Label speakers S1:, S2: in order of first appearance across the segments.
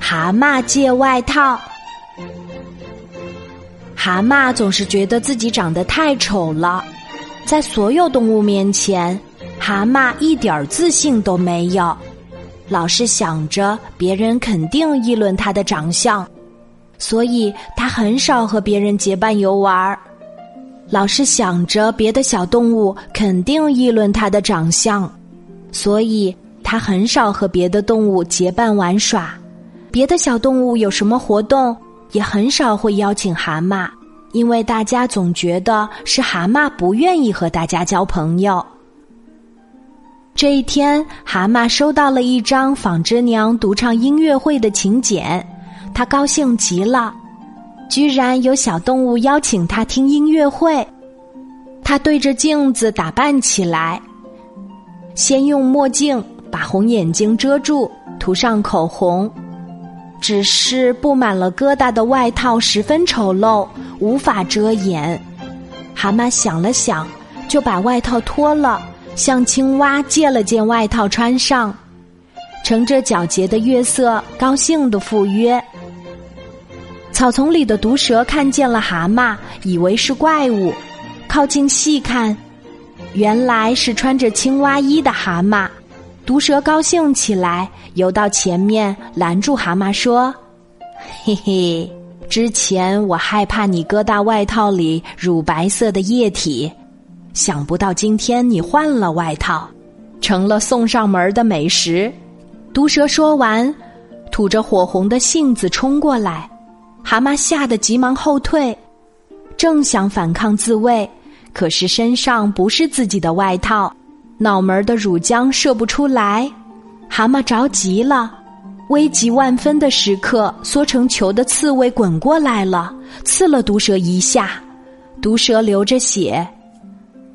S1: 蛤蟆借外套。蛤蟆总是觉得自己长得太丑了，在所有动物面前，蛤蟆一点自信都没有，老是想着别人肯定议论他的长相，所以他很少和别人结伴游玩儿。老是想着别的小动物肯定议论他的长相，所以他很少和别的动物结伴玩耍。别的小动物有什么活动？也很少会邀请蛤蟆，因为大家总觉得是蛤蟆不愿意和大家交朋友。这一天，蛤蟆收到了一张纺织娘独唱音乐会的请柬，他高兴极了，居然有小动物邀请他听音乐会。他对着镜子打扮起来，先用墨镜把红眼睛遮住，涂上口红。只是布满了疙瘩的外套十分丑陋，无法遮掩。蛤蟆想了想，就把外套脱了，向青蛙借了件外套穿上。乘着皎洁的月色，高兴的赴约。草丛里的毒蛇看见了蛤蟆，以为是怪物，靠近细看，原来是穿着青蛙衣的蛤蟆。毒蛇高兴起来，游到前面拦住蛤蟆说：“嘿嘿，之前我害怕你疙瘩外套里乳白色的液体，想不到今天你换了外套，成了送上门的美食。”毒蛇说完，吐着火红的信子冲过来，蛤蟆吓得急忙后退，正想反抗自卫，可是身上不是自己的外套。脑门的乳浆射不出来，蛤蟆着急了。危急万分的时刻，缩成球的刺猬滚过来了，刺了毒蛇一下，毒蛇流着血，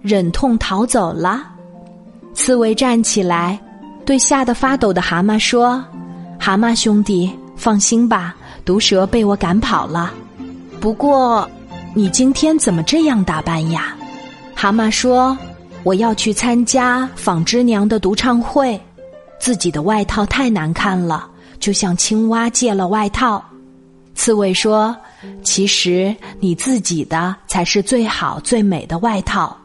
S1: 忍痛逃走了。刺猬站起来，对吓得发抖的蛤蟆说：“蛤蟆兄弟，放心吧，毒蛇被我赶跑了。不过，你今天怎么这样打扮呀？”蛤蟆说。我要去参加纺织娘的独唱会，自己的外套太难看了，就向青蛙借了外套。刺猬说：“其实你自己的才是最好最美的外套，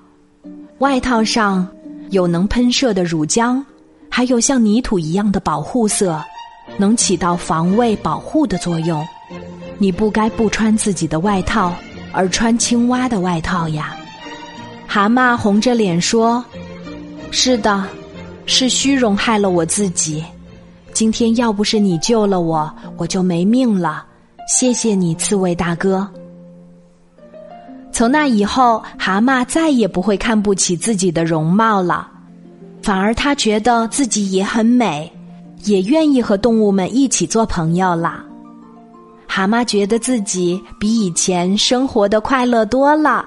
S1: 外套上有能喷射的乳浆，还有像泥土一样的保护色，能起到防卫保护的作用。你不该不穿自己的外套，而穿青蛙的外套呀。”蛤蟆红着脸说：“是的，是虚荣害了我自己。今天要不是你救了我，我就没命了。谢谢你，刺猬大哥。”从那以后，蛤蟆再也不会看不起自己的容貌了，反而他觉得自己也很美，也愿意和动物们一起做朋友了。蛤蟆觉得自己比以前生活的快乐多了。